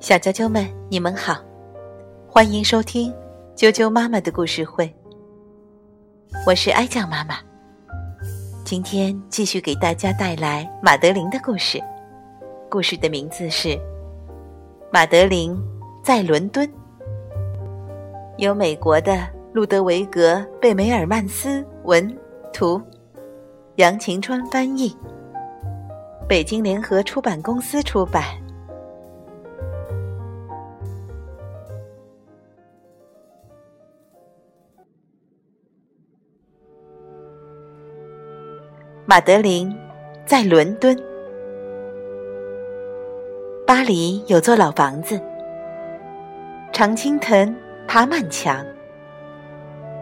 小啾啾们，你们好，欢迎收听啾啾妈妈的故事会。我是哀酱妈妈，今天继续给大家带来马德琳的故事。故事的名字是《马德琳在伦敦》，由美国的路德维格·贝梅尔曼斯文图，杨晴川翻译，北京联合出版公司出版。马德琳在伦敦。巴黎有座老房子，常青藤爬满墙，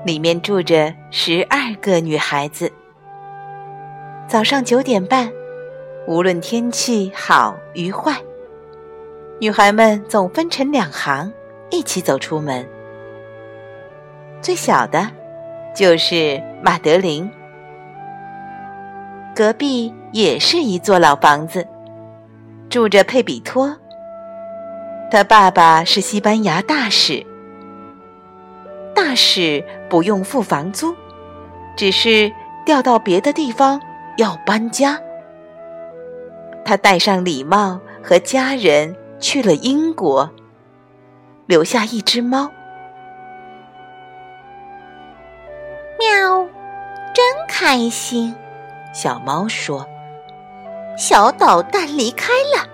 里面住着十二个女孩子。早上九点半，无论天气好与坏，女孩们总分成两行，一起走出门。最小的，就是马德琳。隔壁也是一座老房子，住着佩比托。他爸爸是西班牙大使，大使不用付房租，只是调到别的地方要搬家。他戴上礼帽和家人去了英国，留下一只猫。喵，真开心。小猫说：“小捣蛋离开了，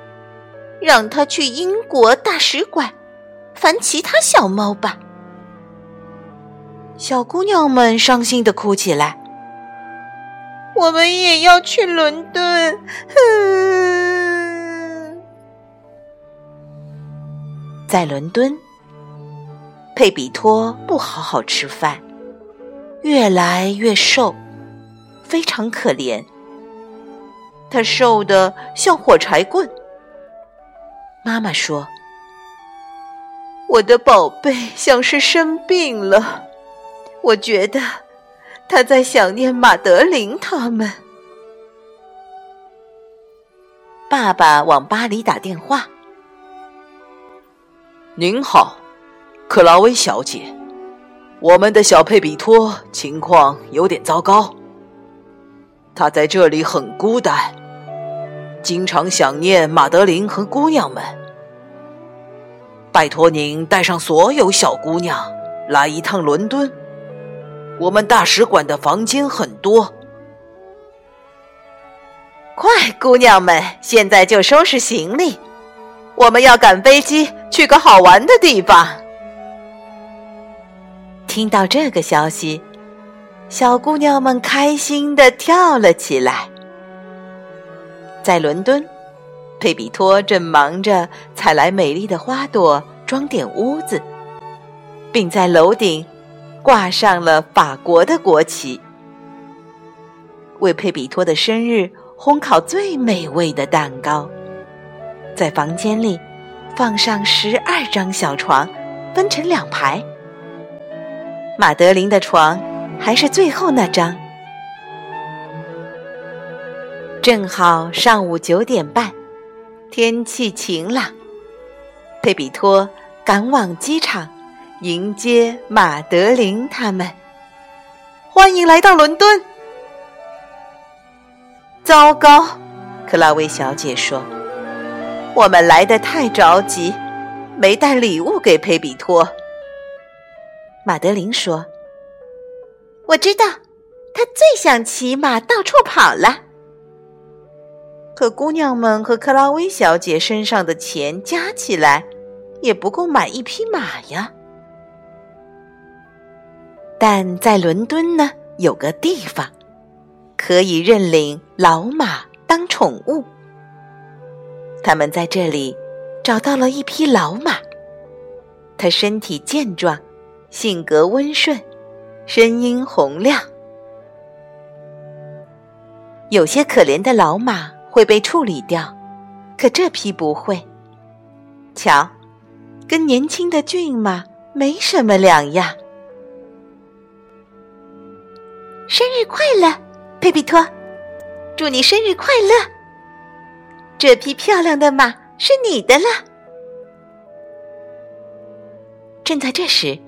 让它去英国大使馆烦其他小猫吧。”小姑娘们伤心的哭起来。我们也要去伦敦。在伦敦，佩比托不好好吃饭，越来越瘦。非常可怜，他瘦的像火柴棍。妈妈说：“我的宝贝像是生病了，我觉得他在想念马德琳他们。”爸爸往巴黎打电话：“您好，克劳威小姐，我们的小佩比托情况有点糟糕。”他在这里很孤单，经常想念马德琳和姑娘们。拜托您带上所有小姑娘来一趟伦敦，我们大使馆的房间很多。快，姑娘们，现在就收拾行李，我们要赶飞机去个好玩的地方。听到这个消息。小姑娘们开心的跳了起来。在伦敦，佩比托正忙着采来美丽的花朵，装点屋子，并在楼顶挂上了法国的国旗，为佩比托的生日烘烤最美味的蛋糕。在房间里放上十二张小床，分成两排。马德琳的床。还是最后那张。正好上午九点半，天气晴朗，佩比托赶往机场迎接马德琳他们。欢迎来到伦敦。糟糕，克拉薇小姐说：“我们来的太着急，没带礼物给佩比托。”马德琳说。我知道，他最想骑马到处跑了。可姑娘们和克拉薇小姐身上的钱加起来，也不够买一匹马呀。但在伦敦呢，有个地方可以认领老马当宠物。他们在这里找到了一匹老马，它身体健壮，性格温顺。声音洪亮，有些可怜的老马会被处理掉，可这匹不会。瞧，跟年轻的骏马没什么两样。生日快乐，佩比托！祝你生日快乐！这匹漂亮的马是你的了。”正在这时，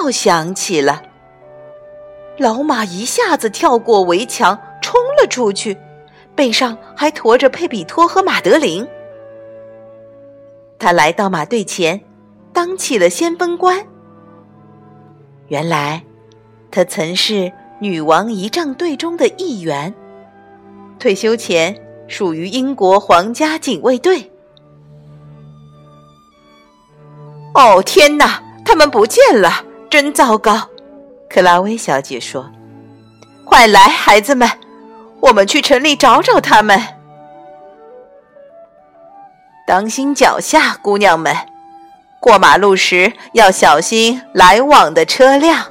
号响起了。老马一下子跳过围墙，冲了出去，背上还驮着佩比托和马德琳。他来到马队前，当起了先锋官。原来，他曾是女王仪仗队中的一员，退休前属于英国皇家警卫队。哦，天哪！他们不见了，真糟糕！克拉薇小姐说：“快来，孩子们，我们去城里找找他们。当心脚下，姑娘们。”过马路时要小心来往的车辆。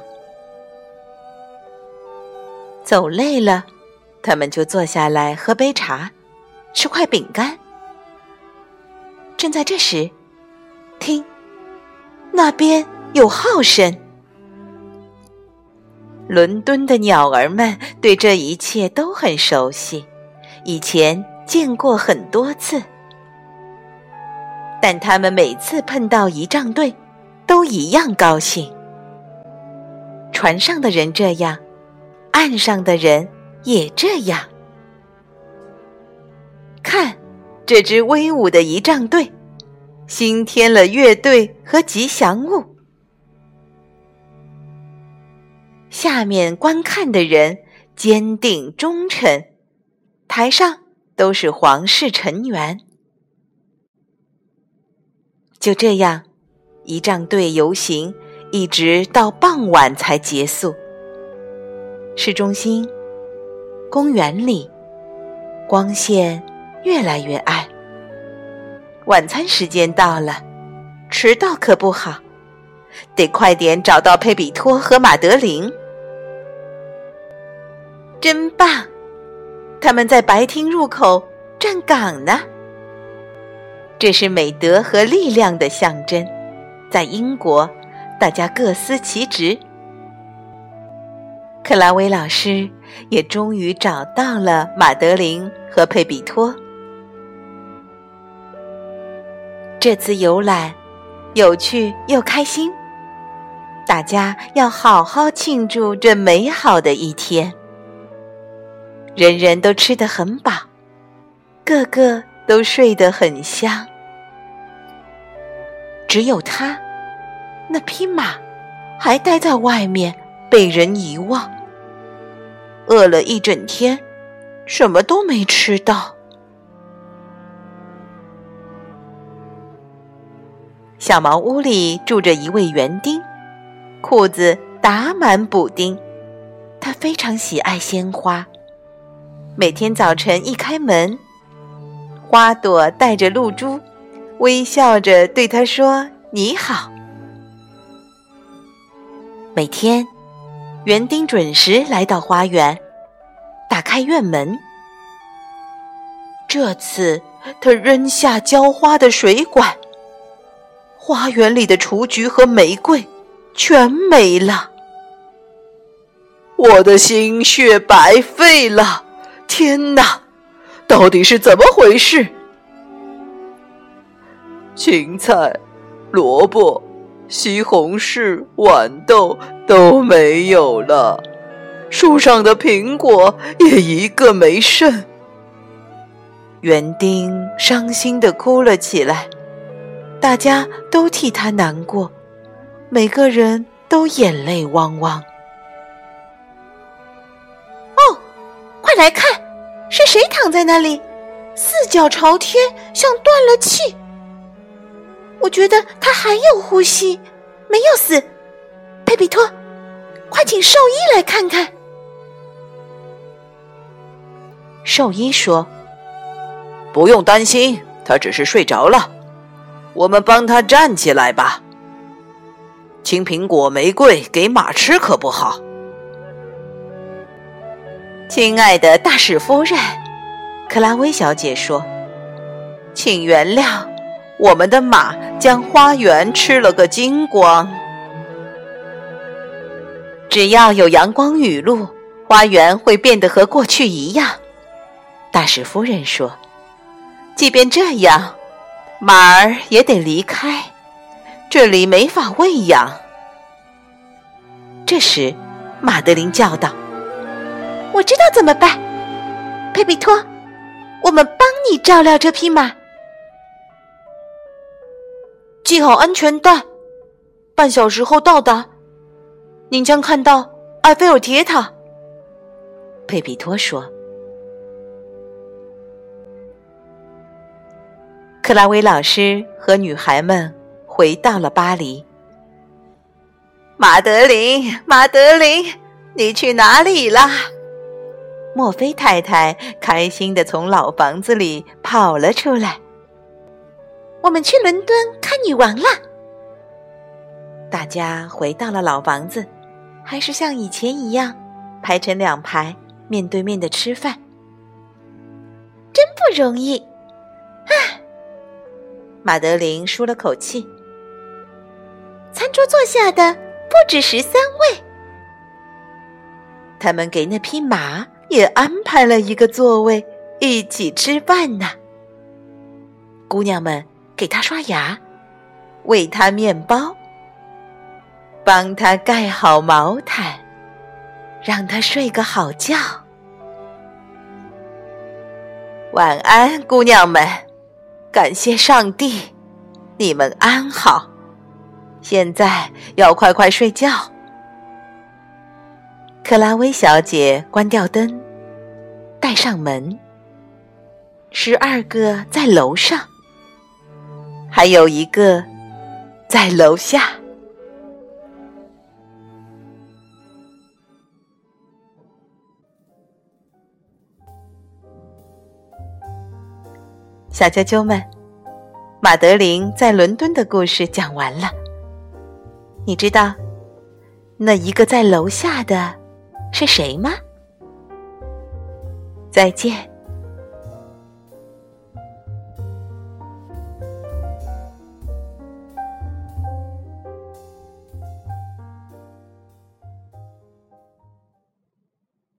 走累了，他们就坐下来喝杯茶，吃块饼干。正在这时，听，那边有号声。伦敦的鸟儿们对这一切都很熟悉，以前见过很多次。但他们每次碰到仪仗队，都一样高兴。船上的人这样，岸上的人也这样。看，这支威武的仪仗队，新添了乐队和吉祥物。下面观看的人坚定忠诚，台上都是皇室成员。就这样，仪仗队游行一直到傍晚才结束。市中心、公园里，光线越来越暗。晚餐时间到了，迟到可不好，得快点找到佩比托和马德琳。真棒！他们在白厅入口站岗呢。这是美德和力量的象征，在英国，大家各司其职。克拉维老师也终于找到了马德琳和佩比托。这次游览有趣又开心，大家要好好庆祝这美好的一天。人人都吃得很饱，个个都睡得很香。只有他，那匹马还待在外面，被人遗忘。饿了一整天，什么都没吃到。小茅屋里住着一位园丁，裤子打满补丁。他非常喜爱鲜花，每天早晨一开门，花朵带着露珠。微笑着对他说：“你好。”每天，园丁准时来到花园，打开院门。这次，他扔下浇花的水管，花园里的雏菊和玫瑰全没了。我的心血白费了！天哪，到底是怎么回事？芹菜、萝卜、西红柿、豌豆都没有了，树上的苹果也一个没剩。园丁伤心的哭了起来，大家都替他难过，每个人都眼泪汪汪。哦，快来看，是谁躺在那里，四脚朝天，像断了气。我觉得他还有呼吸，没有死。佩比托，快请兽医来看看。兽医说：“不用担心，他只是睡着了。我们帮他站起来吧。青苹果、玫瑰给马吃可不好。”亲爱的大使夫人，克拉薇小姐说：“请原谅。”我们的马将花园吃了个精光。只要有阳光雨露，花园会变得和过去一样。大使夫人说：“即便这样，马儿也得离开，这里没法喂养。”这时，马德琳叫道：“我知道怎么办，佩比托，我们帮你照料这匹马。系好安全带，半小时后到达，您将看到埃菲尔铁塔。”佩比托说。克拉维老师和女孩们回到了巴黎。马德琳，马德琳，你去哪里啦？墨菲太太开心的从老房子里跑了出来。我们去伦敦看女王了。大家回到了老房子，还是像以前一样排成两排，面对面的吃饭。真不容易，啊。马德琳舒了口气。餐桌坐下的。不止十三位，他们给那匹马也安排了一个座位，一起吃饭呢。姑娘们给他刷牙，喂他面包，帮他盖好毛毯，让他睡个好觉。晚安，姑娘们，感谢上帝，你们安好。现在要快快睡觉。克拉薇小姐关掉灯，带上门。十二个在楼上，还有一个在楼下。小啾啾们，马德琳在伦敦的故事讲完了。你知道，那一个在楼下的是谁吗？再见。